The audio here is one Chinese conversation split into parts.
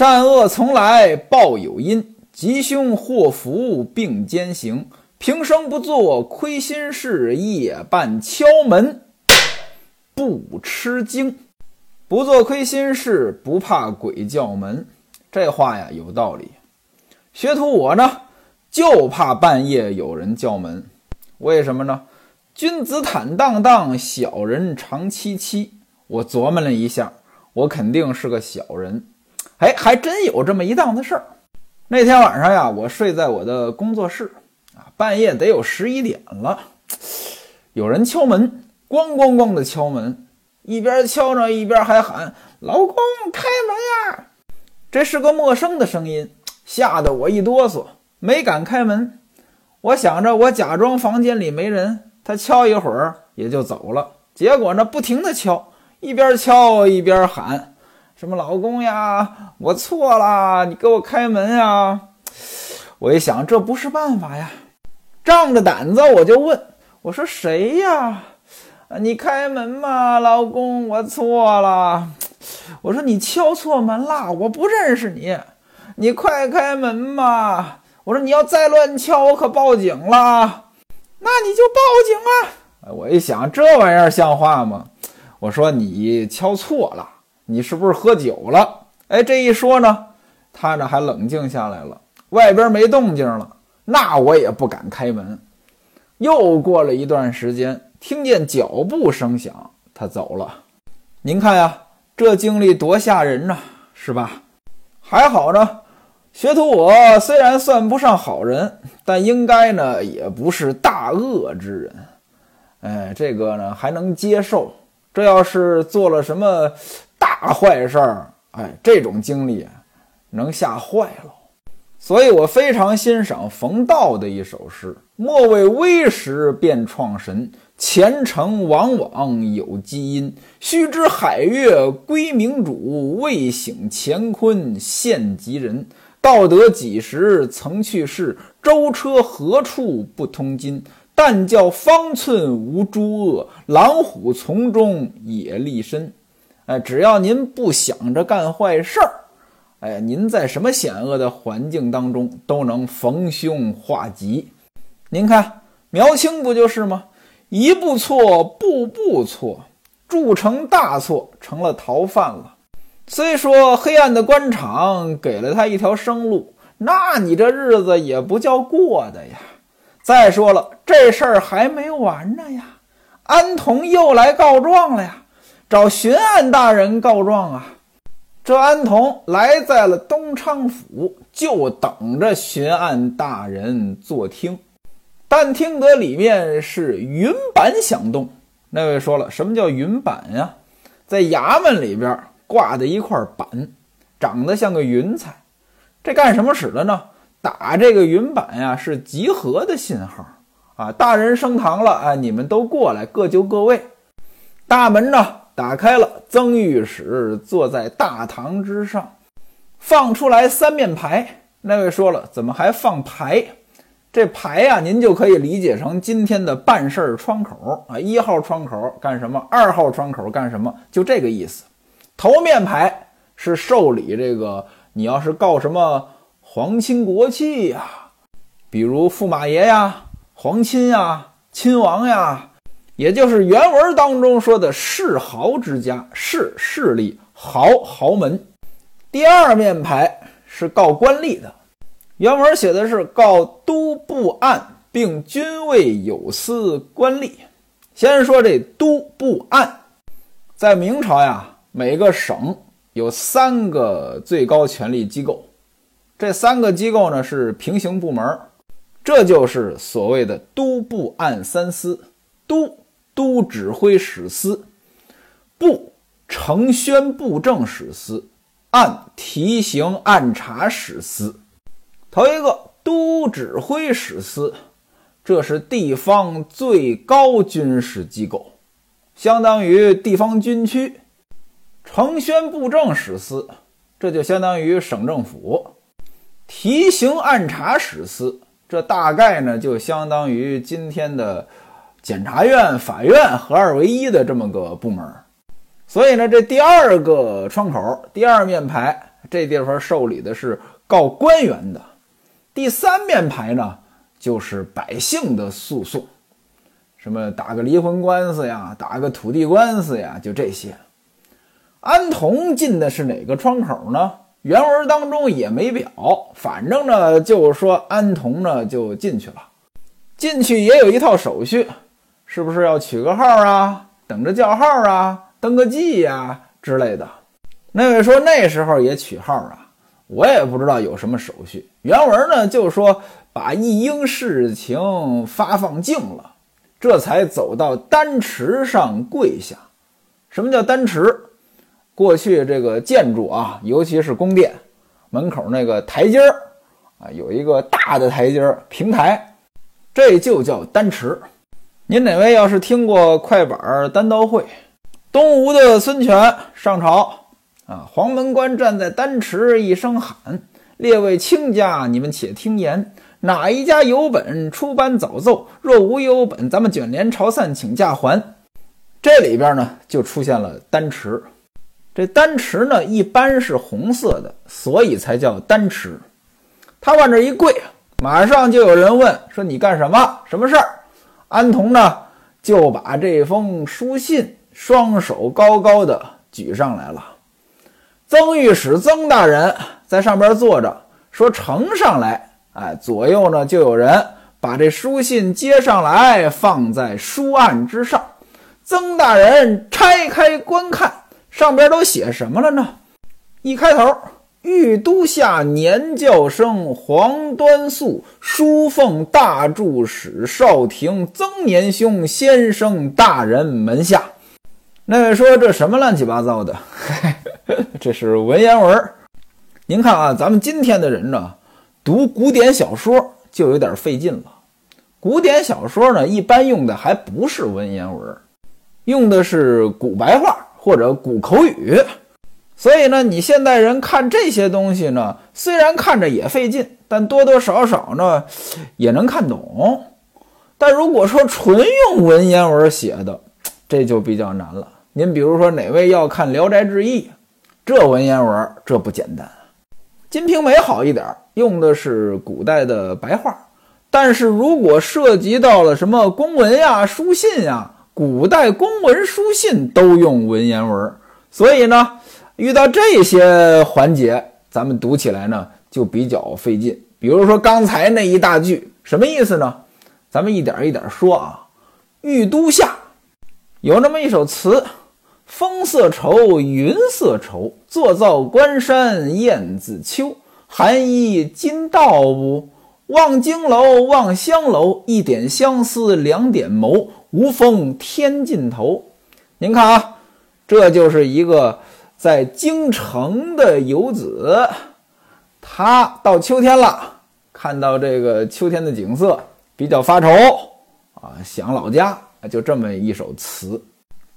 善恶从来报有因，吉凶祸福并肩行。平生不做亏心事，夜半敲门不吃惊。不做亏心事，不怕鬼叫门。这话呀有道理。学徒我呢，就怕半夜有人叫门。为什么呢？君子坦荡荡，小人长戚戚。我琢磨了一下，我肯定是个小人。哎，还真有这么一档子事儿。那天晚上呀，我睡在我的工作室。啊半夜得有十一点了，有人敲门，咣咣咣的敲门，一边敲着一边还喊：“老公，开门呀！”这是个陌生的声音，吓得我一哆嗦，没敢开门。我想着，我假装房间里没人，他敲一会儿也就走了。结果呢，不停的敲，一边敲一边喊：“什么老公呀，我错了，你给我开门呀！”我一想，这不是办法呀。仗着胆子，我就问我说：“谁呀？你开门嘛，老公，我错了。”我说：“你敲错门了，我不认识你，你快开门嘛！”我说：“你要再乱敲，我可报警了。”那你就报警啊！我一想，这玩意儿像话吗？我说：“你敲错了，你是不是喝酒了？”哎，这一说呢，他呢还冷静下来了，外边没动静了。那我也不敢开门。又过了一段时间，听见脚步声响，他走了。您看呀，这经历多吓人呐，是吧？还好呢，学徒我虽然算不上好人，但应该呢也不是大恶之人。哎，这个呢还能接受。这要是做了什么大坏事儿，哎，这种经历能吓坏了。所以我非常欣赏冯道的一首诗：“莫为微时便创神，前程往往有基因。须知海月归明主，未醒乾坤现吉人。道德几时曾去世？舟车何处不通津？但教方寸无诸恶，狼虎从中也立身。”哎，只要您不想着干坏事儿。哎，您在什么险恶的环境当中都能逢凶化吉。您看苗青不就是吗？一步错，步步错，铸成大错，成了逃犯了。虽说黑暗的官场给了他一条生路，那你这日子也不叫过的呀。再说了，这事儿还没完呢呀。安童又来告状了呀，找巡案大人告状啊。这安童来在了东昌府，就等着巡案大人坐听。但听得里面是云板响动。那位说了，什么叫云板呀？在衙门里边挂的一块板，长得像个云彩。这干什么使的呢？打这个云板呀，是集合的信号啊！大人升堂了，哎，你们都过来，各就各位。大门呢？打开了，曾御史坐在大堂之上，放出来三面牌。那位说了，怎么还放牌？这牌呀，您就可以理解成今天的办事儿窗口啊。一号窗口干什么？二号窗口干什么？就这个意思。头面牌是受理这个，你要是告什么皇亲国戚呀，比如驸马爷呀、皇亲呀、亲王呀。也就是原文当中说的世豪之家，世势力豪豪门。第二面牌是告官吏的，原文写的是告都部案，并均未有司官吏。先说这都部案，在明朝呀，每个省有三个最高权力机构，这三个机构呢是平行部门，这就是所谓的都部案三司，都。都指挥使司、部承宣布政使司、按提刑按察使司。头一个都指挥使司，这是地方最高军事机构，相当于地方军区。承宣布政使司，这就相当于省政府。提刑按察使司，这大概呢就相当于今天的。检察院、法院合二为一的这么个部门，所以呢，这第二个窗口、第二面牌这地方受理的是告官员的。第三面牌呢，就是百姓的诉讼，什么打个离婚官司呀，打个土地官司呀，就这些。安童进的是哪个窗口呢？原文当中也没表，反正呢就是说安童呢就进去了，进去也有一套手续，是不是要取个号啊，等着叫号啊，登个记呀之类的？那位说那时候也取号啊，我也不知道有什么手续。原文呢就说把一应事情发放净了，这才走到丹池上跪下。什么叫丹池？过去这个建筑啊，尤其是宫殿门口那个台阶儿啊，有一个大的台阶儿平台，这就叫丹池。您哪位要是听过快板单刀会，东吴的孙权上朝啊，黄门关站在丹池，一声喊：“列位卿家，你们且听言，哪一家有本出班早奏？若无有本，咱们卷帘朝散，请假还。”这里边呢，就出现了丹池。这丹池呢，一般是红色的，所以才叫丹池。他往这一跪，马上就有人问说：“你干什么？什么事儿？”安童呢，就把这封书信双手高高的举上来了。曾御史曾大人在上边坐着，说：“呈上来。”哎，左右呢就有人把这书信接上来，放在书案之上。曾大人拆开观看。上边都写什么了呢？一开头，御都下年教生黄端素书奉大柱使少廷曾年兄先生大人门下。那位说这什么乱七八糟的？这是文言文。您看啊，咱们今天的人呢，读古典小说就有点费劲了。古典小说呢，一般用的还不是文言文，用的是古白话。或者古口语，所以呢，你现代人看这些东西呢，虽然看着也费劲，但多多少少呢也能看懂。但如果说纯用文言文写的，这就比较难了。您比如说哪位要看《聊斋志异》，这文言文这不简单。《金瓶梅》好一点，用的是古代的白话，但是如果涉及到了什么公文呀、书信呀。古代公文书信都用文言文，所以呢，遇到这些环节，咱们读起来呢就比较费劲。比如说刚才那一大句，什么意思呢？咱们一点一点说啊。玉都下有那么一首词：“风色愁，云色愁，坐造关山雁自秋。寒衣今到不？望京楼，望香楼，一点相思，两点眸。”无风天尽头，您看啊，这就是一个在京城的游子，他到秋天了，看到这个秋天的景色比较发愁啊，想老家，就这么一首词。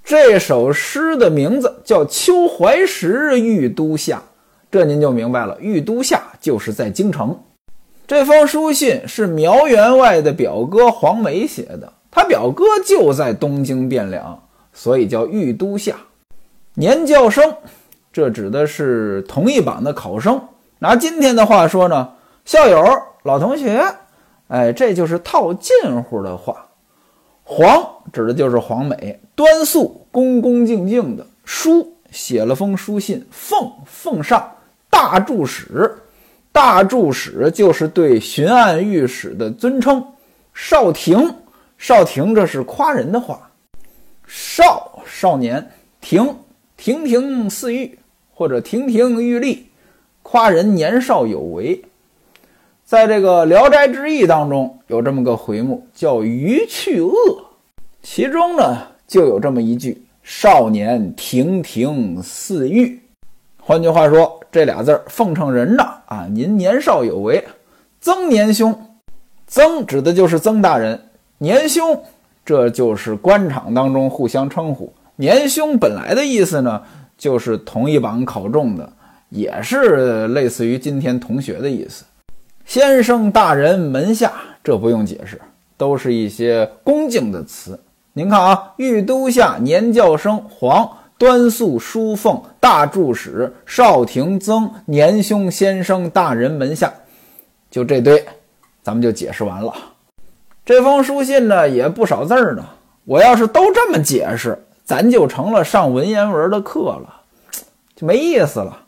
这首诗的名字叫《秋怀时玉都下》，这您就明白了，玉都下就是在京城。这封书信是苗员外的表哥黄梅写的。他表哥就在东京汴梁，所以叫御都下。年教生，这指的是同一榜的考生。拿今天的话说呢，校友、老同学，哎，这就是套近乎的话。黄指的就是黄美，端肃、恭恭敬敬的。书写了封书信，奉奉上大助使，大助使就是对巡按御史的尊称。少廷。少廷，这是夸人的话。少少年，廷亭亭似玉，或者亭亭玉立，夸人年少有为。在这个《聊斋志异》当中，有这么个回目叫“鱼去恶”，其中呢就有这么一句：“少年亭亭似玉。”换句话说，这俩字儿奉承人呢啊，您年少有为。曾年兄，曾指的就是曾大人。年兄，这就是官场当中互相称呼。年兄本来的意思呢，就是同一榜考中的，也是类似于今天同学的意思。先生大人门下，这不用解释，都是一些恭敬的词。您看啊，御都下年教生黄端肃书奉大柱使少廷曾年兄先生大人门下，就这堆，咱们就解释完了。这封书信呢也不少字儿呢，我要是都这么解释，咱就成了上文言文的课了，就没意思了。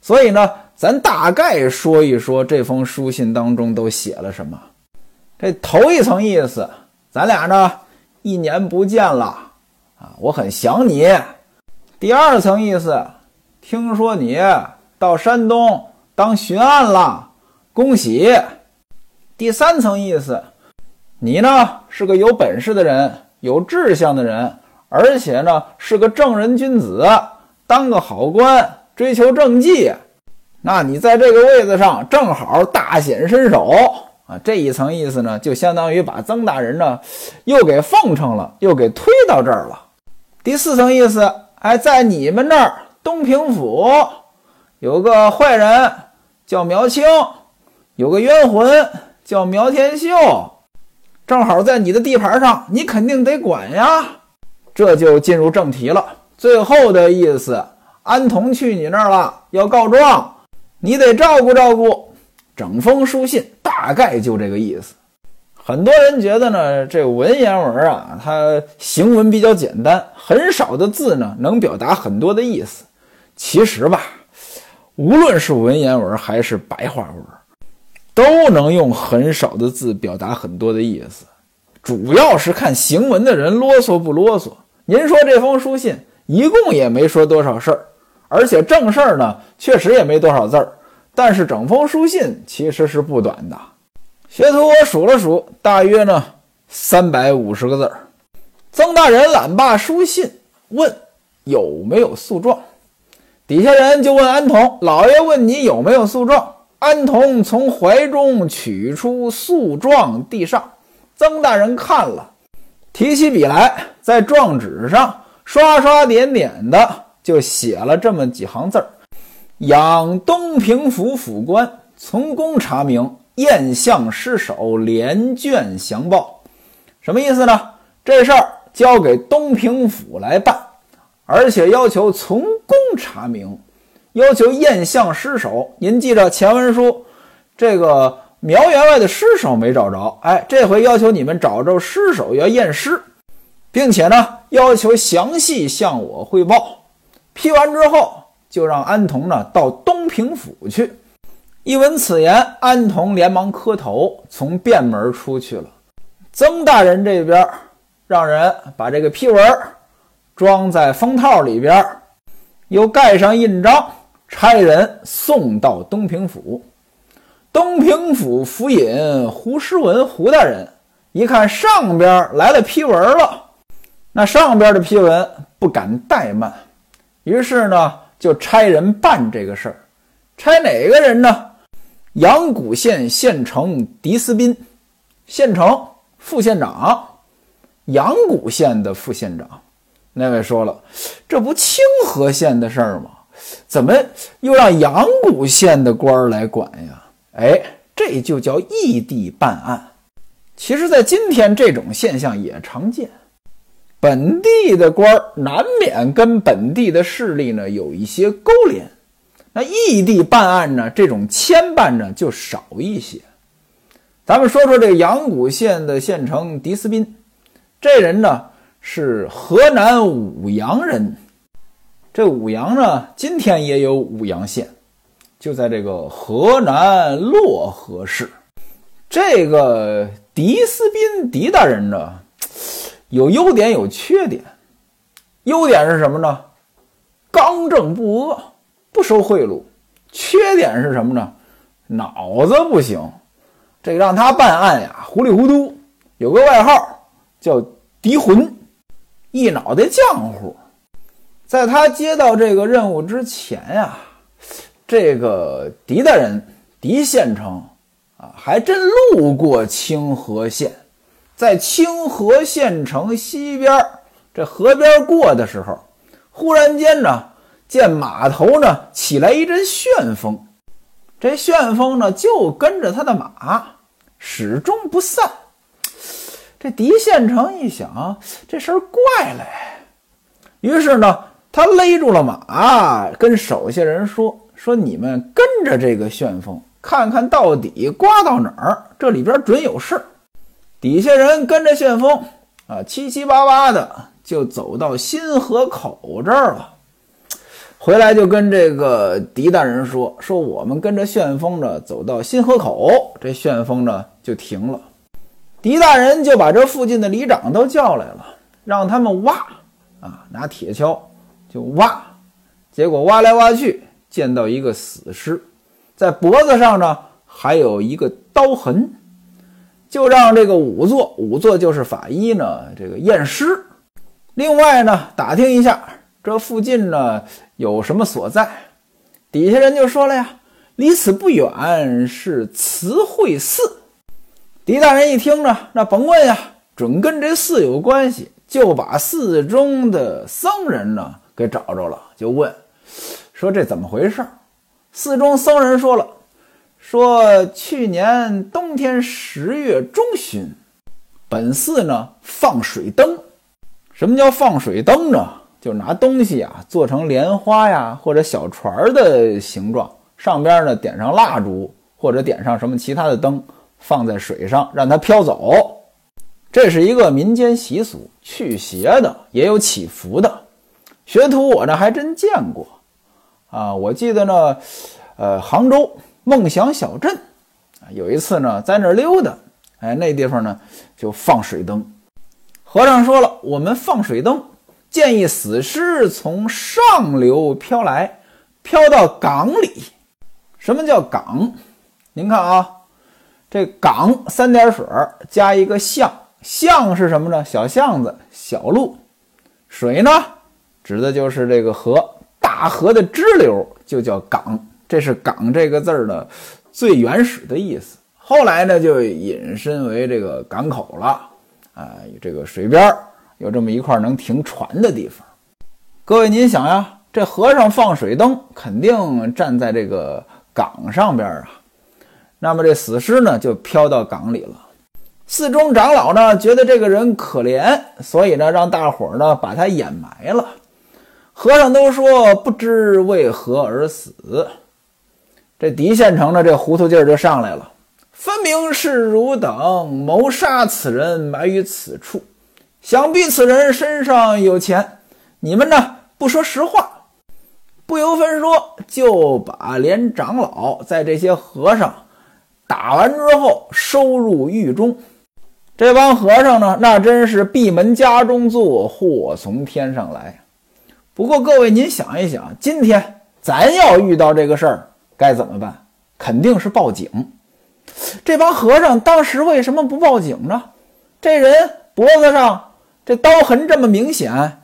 所以呢，咱大概说一说这封书信当中都写了什么。这头一层意思，咱俩呢一年不见了啊，我很想你。第二层意思，听说你到山东当巡按了，恭喜。第三层意思，你呢是个有本事的人，有志向的人，而且呢是个正人君子，当个好官。追求政绩，那你在这个位子上正好大显身手啊！这一层意思呢，就相当于把曾大人呢又给奉承了，又给推到这儿了。第四层意思，哎，在你们那儿东平府有个坏人叫苗青，有个冤魂叫苗天秀，正好在你的地盘上，你肯定得管呀。这就进入正题了，最后的意思。安童去你那儿了，要告状，你得照顾照顾。整封书信大概就这个意思。很多人觉得呢，这文言文啊，它行文比较简单，很少的字呢，能表达很多的意思。其实吧，无论是文言文还是白话文，都能用很少的字表达很多的意思。主要是看行文的人啰嗦不啰嗦。您说这封书信一共也没说多少事儿。而且正事儿呢，确实也没多少字儿，但是整封书信其实是不短的。学徒我数了数，大约呢三百五十个字儿。曾大人揽罢书信，问有没有诉状。底下人就问安童：“老爷问你有没有诉状？”安童从怀中取出诉状，递上。曾大人看了，提起笔来，在状纸上刷刷点点的。就写了这么几行字儿：“仰东平府府官从公查明，验相失守，连卷详报。”什么意思呢？这事儿交给东平府来办，而且要求从公查明，要求验相失守。您记着前文书，这个苗员外的尸首没找着，哎，这回要求你们找着尸首要验尸，并且呢，要求详细向我汇报。批完之后，就让安童呢到东平府去。一闻此言，安童连忙磕头，从便门出去了。曾大人这边让人把这个批文装在封套里边，又盖上印章，差人送到东平府。东平府府尹胡诗文胡大人一看上边来了批文了，那上边的批文不敢怠慢。于是呢，就差人办这个事儿，差哪个人呢？阳谷县县城狄思宾，县城副县长，阳谷县的副县长。那位说了，这不清河县的事儿吗？怎么又让阳谷县的官儿来管呀？哎，这就叫异地办案。其实，在今天，这种现象也常见。本地的官难免跟本地的势力呢有一些勾连，那异地办案呢，这种牵绊呢就少一些。咱们说说这阳谷县的县城狄思宾，这人呢是河南舞阳人。这舞阳呢，今天也有舞阳县，就在这个河南漯河市。这个狄思宾狄大人呢。有优点有缺点，优点是什么呢？刚正不阿，不收贿赂。缺点是什么呢？脑子不行，这让他办案呀，糊里糊涂。有个外号叫“狄魂”，一脑袋浆糊。在他接到这个任务之前呀，这个狄大人狄县城啊，还真路过清河县。在清河县城西边这河边过的时候，忽然间呢，见码头呢起来一阵旋风，这旋风呢就跟着他的马，始终不散。这狄县城一想，这事儿怪了，于是呢他勒住了马，跟手下人说：“说你们跟着这个旋风，看看到底刮到哪儿，这里边准有事。”底下人跟着旋风啊，七七八八的就走到新河口这儿了。回来就跟这个狄大人说：“说我们跟着旋风呢，走到新河口，这旋风呢就停了。”狄大人就把这附近的里长都叫来了，让他们挖啊，拿铁锹就挖。结果挖来挖去，见到一个死尸，在脖子上呢还有一个刀痕，就让这个仵作，仵作就是法医呢，这个验尸。另外呢，打听一下。这附近呢有什么所在？底下人就说了呀，离此不远是慈惠寺。狄大人一听呢，那甭问呀，准跟这寺有关系，就把寺中的僧人呢给找着了，就问说这怎么回事？寺中僧人说了，说去年冬天十月中旬，本寺呢放水灯。什么叫放水灯呢？就拿东西啊做成莲花呀或者小船的形状，上边呢点上蜡烛或者点上什么其他的灯，放在水上让它飘走。这是一个民间习俗，驱邪的也有祈福的。学徒我呢还真见过啊！我记得呢，呃，杭州梦想小镇，有一次呢在那儿溜达，哎，那地方呢就放水灯。和尚说了，我们放水灯。建议死尸从上流飘来，飘到港里。什么叫港？您看啊，这港三点水加一个巷，巷是什么呢？小巷子、小路。水呢，指的就是这个河，大河的支流就叫港。这是港这个字儿的最原始的意思。后来呢，就引申为这个港口了。啊，这个水边。有这么一块能停船的地方，各位您想呀，这和尚放水灯，肯定站在这个港上边啊。那么这死尸呢，就飘到港里了。寺中长老呢，觉得这个人可怜，所以呢，让大伙呢把他掩埋了。和尚都说不知为何而死。这狄县城的这糊涂劲儿就上来了，分明是汝等谋杀此人，埋于此处。想必此人身上有钱，你们呢不说实话，不由分说就把连长老在这些和尚打完之后收入狱中。这帮和尚呢，那真是闭门家中坐，祸从天上来。不过各位您想一想，今天咱要遇到这个事儿该怎么办？肯定是报警。这帮和尚当时为什么不报警呢？这人脖子上。这刀痕这么明显，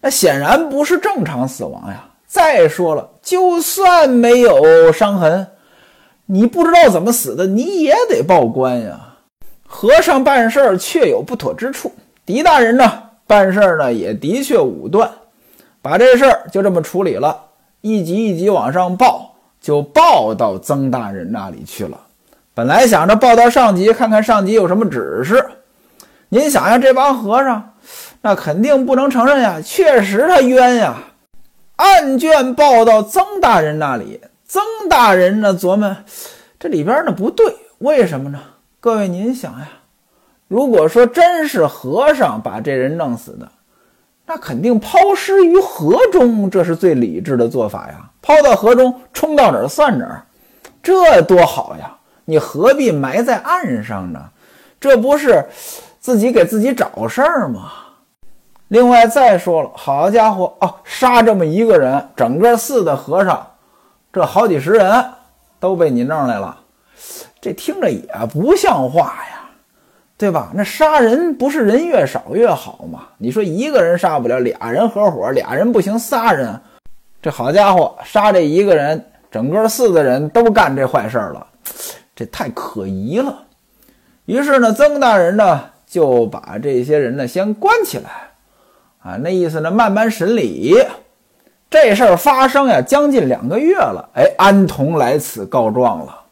那显然不是正常死亡呀。再说了，就算没有伤痕，你不知道怎么死的，你也得报官呀。和尚办事儿确有不妥之处，狄大人呢办事儿呢也的确武断，把这事儿就这么处理了，一级一级往上报，就报到曾大人那里去了。本来想着报到上级，看看上级有什么指示。您想想，这帮和尚，那肯定不能承认呀！确实他冤呀。案卷报到曾大人那里，曾大人呢琢磨，这里边呢不对，为什么呢？各位您想呀，如果说真是和尚把这人弄死的，那肯定抛尸于河中，这是最理智的做法呀。抛到河中，冲到哪儿算哪儿，这多好呀！你何必埋在岸上呢？这不是？自己给自己找事儿吗。另外再说了，好家伙哦，杀这么一个人，整个寺的和尚，这好几十人都被你弄来了，这听着也不像话呀，对吧？那杀人不是人越少越好吗？你说一个人杀不了，俩人合伙，俩人不行，仨人，这好家伙，杀这一个人，整个四个人都干这坏事了，这太可疑了。于是呢，曾大人呢。就把这些人呢先关起来，啊，那意思呢慢慢审理。这事儿发生呀将近两个月了，哎，安童来此告状了。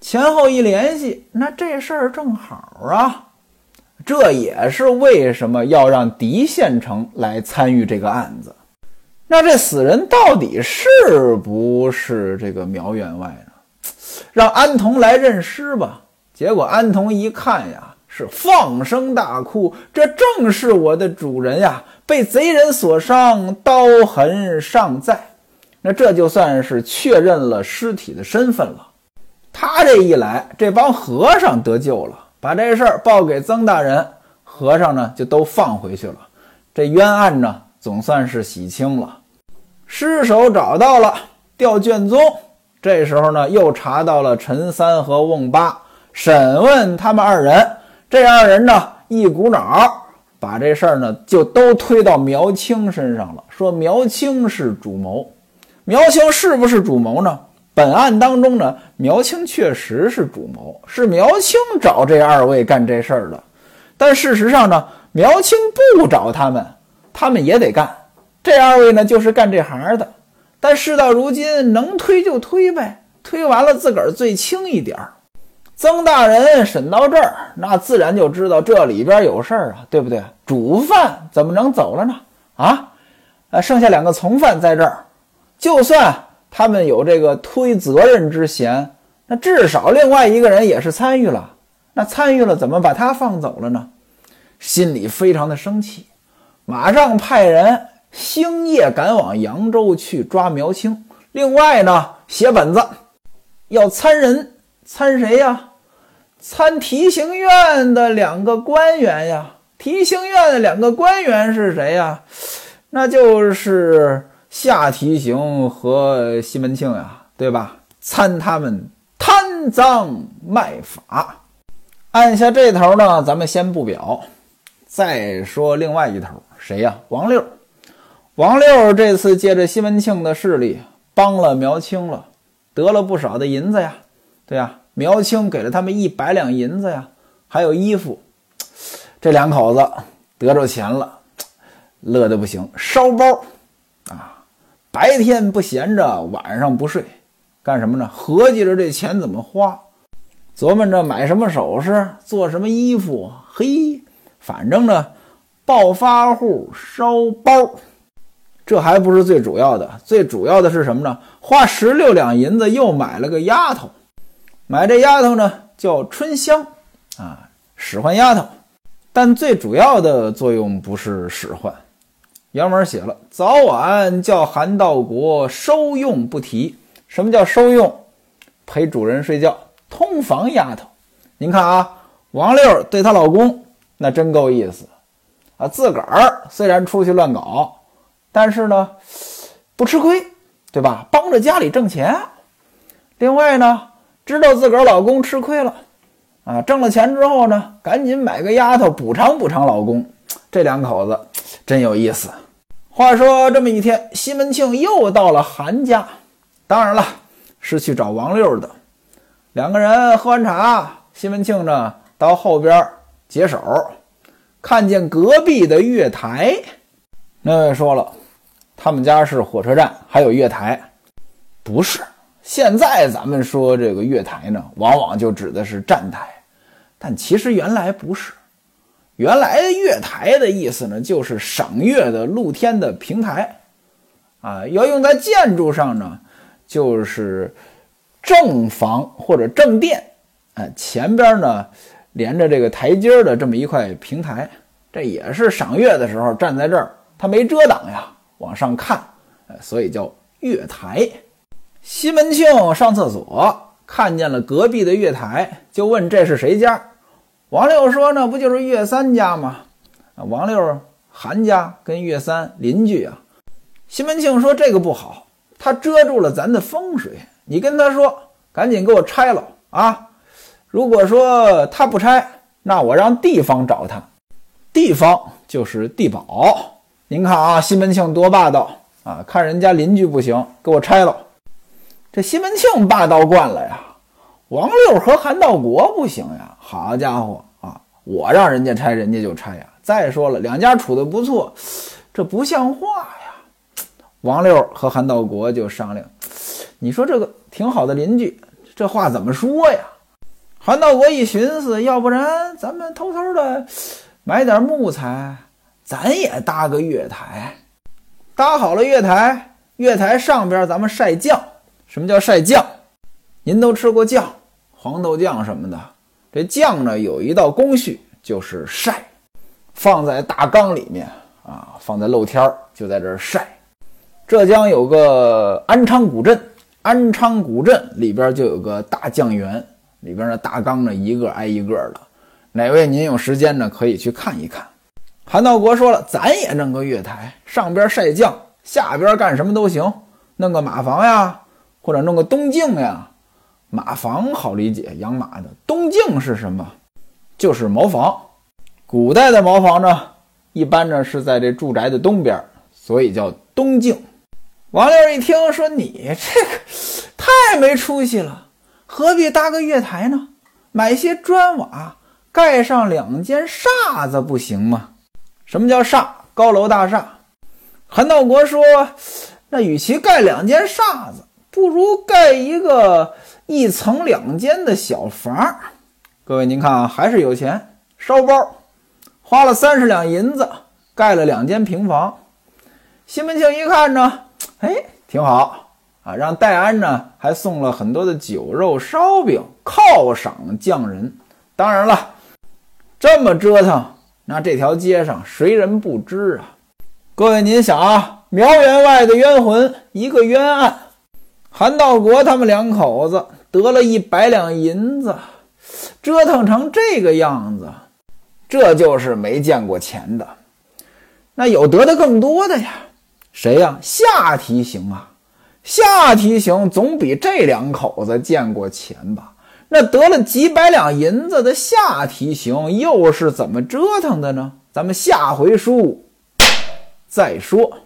前后一联系，那这事儿正好啊，这也是为什么要让狄县城来参与这个案子。那这死人到底是不是这个苗员外呢？让安童来认尸吧。结果安童一看呀，是放声大哭。这正是我的主人呀，被贼人所伤，刀痕尚在。那这就算是确认了尸体的身份了。他这一来，这帮和尚得救了，把这事儿报给曾大人，和尚呢就都放回去了。这冤案呢，总算是洗清了。尸首找到了，调卷宗。这时候呢，又查到了陈三和翁八，审问他们二人。这二人呢，一股脑把这事儿呢，就都推到苗青身上了，说苗青是主谋。苗青是不是主谋呢？本案当中呢，苗青确实是主谋，是苗青找这二位干这事儿的。但事实上呢，苗青不找他们，他们也得干。这二位呢，就是干这行的。但事到如今，能推就推呗，推完了自个儿最轻一点儿。曾大人审到这儿，那自然就知道这里边有事儿啊，对不对？主犯怎么能走了呢？啊，剩下两个从犯在这儿，就算他们有这个推责任之嫌，那至少另外一个人也是参与了。那参与了，怎么把他放走了呢？心里非常的生气，马上派人。星夜赶往扬州去抓苗青，另外呢，写本子要参人，参谁呀？参提刑院的两个官员呀。提刑院的两个官员是谁呀？那就是下提刑和西门庆呀，对吧？参他们贪赃卖法。按下这头呢，咱们先不表。再说另外一头，谁呀？王六。王六这次借着西门庆的势力帮了苗青了，得了不少的银子呀，对呀，苗青给了他们一百两银子呀，还有衣服。这两口子得着钱了，乐得不行，烧包啊！白天不闲着，晚上不睡，干什么呢？合计着这钱怎么花，琢磨着买什么首饰，做什么衣服。嘿，反正呢，暴发户烧包。这还不是最主要的，最主要的是什么呢？花十六两银子又买了个丫头，买这丫头呢叫春香，啊，使唤丫头。但最主要的作用不是使唤。原文写了，早晚叫韩道国收用不提。什么叫收用？陪主人睡觉，通房丫头。您看啊，王六对她老公那真够意思啊，自个儿虽然出去乱搞。但是呢，不吃亏，对吧？帮着家里挣钱。另外呢，知道自个儿老公吃亏了，啊，挣了钱之后呢，赶紧买个丫头补偿补偿老公。这两口子真有意思。话说这么一天，西门庆又到了韩家，当然了，是去找王六的。两个人喝完茶，西门庆呢到后边解手，看见隔壁的月台，那位说了。他们家是火车站，还有月台，不是？现在咱们说这个月台呢，往往就指的是站台，但其实原来不是。原来月台的意思呢，就是赏月的露天的平台，啊，要用在建筑上呢，就是正房或者正殿，哎，前边呢连着这个台阶的这么一块平台，这也是赏月的时候站在这儿，它没遮挡呀。往上看，所以叫月台。西门庆上厕所，看见了隔壁的月台，就问这是谁家？王六说：“那不就是岳三家吗？”啊，王六韩家跟岳三邻居啊。西门庆说：“这个不好，他遮住了咱的风水。你跟他说，赶紧给我拆了啊！如果说他不拆，那我让地方找他。地方就是地保。”您看啊，西门庆多霸道啊！看人家邻居不行，给我拆了。这西门庆霸道惯了呀。王六和韩道国不行呀。好家伙啊，我让人家拆，人家就拆呀。再说了，两家处的不错，这不像话呀。王六和韩道国就商量，你说这个挺好的邻居，这话怎么说呀？韩道国一寻思，要不然咱们偷偷的买点木材。咱也搭个月台，搭好了月台，月台上边咱们晒酱。什么叫晒酱？您都吃过酱，黄豆酱什么的。这酱呢，有一道工序就是晒，放在大缸里面啊，放在露天儿，就在这儿晒。浙江有个安昌古镇，安昌古镇里边就有个大酱园，里边的大缸呢一个挨一个的。哪位您有时间呢，可以去看一看。韩道国说了，咱也弄个月台，上边晒酱，下边干什么都行，弄个马房呀，或者弄个东镜呀。马房好理解，养马的。东境是什么？就是茅房。古代的茅房呢，一般呢是在这住宅的东边，所以叫东境。王六一听说你这个太没出息了，何必搭个月台呢？买些砖瓦，盖上两间厦子不行吗？什么叫厦？高楼大厦。韩道国说：“那与其盖两间厦子，不如盖一个一层两间的小房。”各位，您看啊，还是有钱，烧包，花了三十两银子盖了两间平房。西门庆一看呢。哎，挺好啊！让戴安呢，还送了很多的酒肉烧饼犒赏匠人。当然了，这么折腾，那这条街上谁人不知啊？各位，您想啊，苗员外的冤魂，一个冤案，韩道国他们两口子得了一百两银子，折腾成这个样子，这就是没见过钱的。那有得的更多的呀？谁呀？夏提刑啊！夏提刑总比这两口子见过钱吧？那得了几百两银子的夏提刑又是怎么折腾的呢？咱们下回书再说。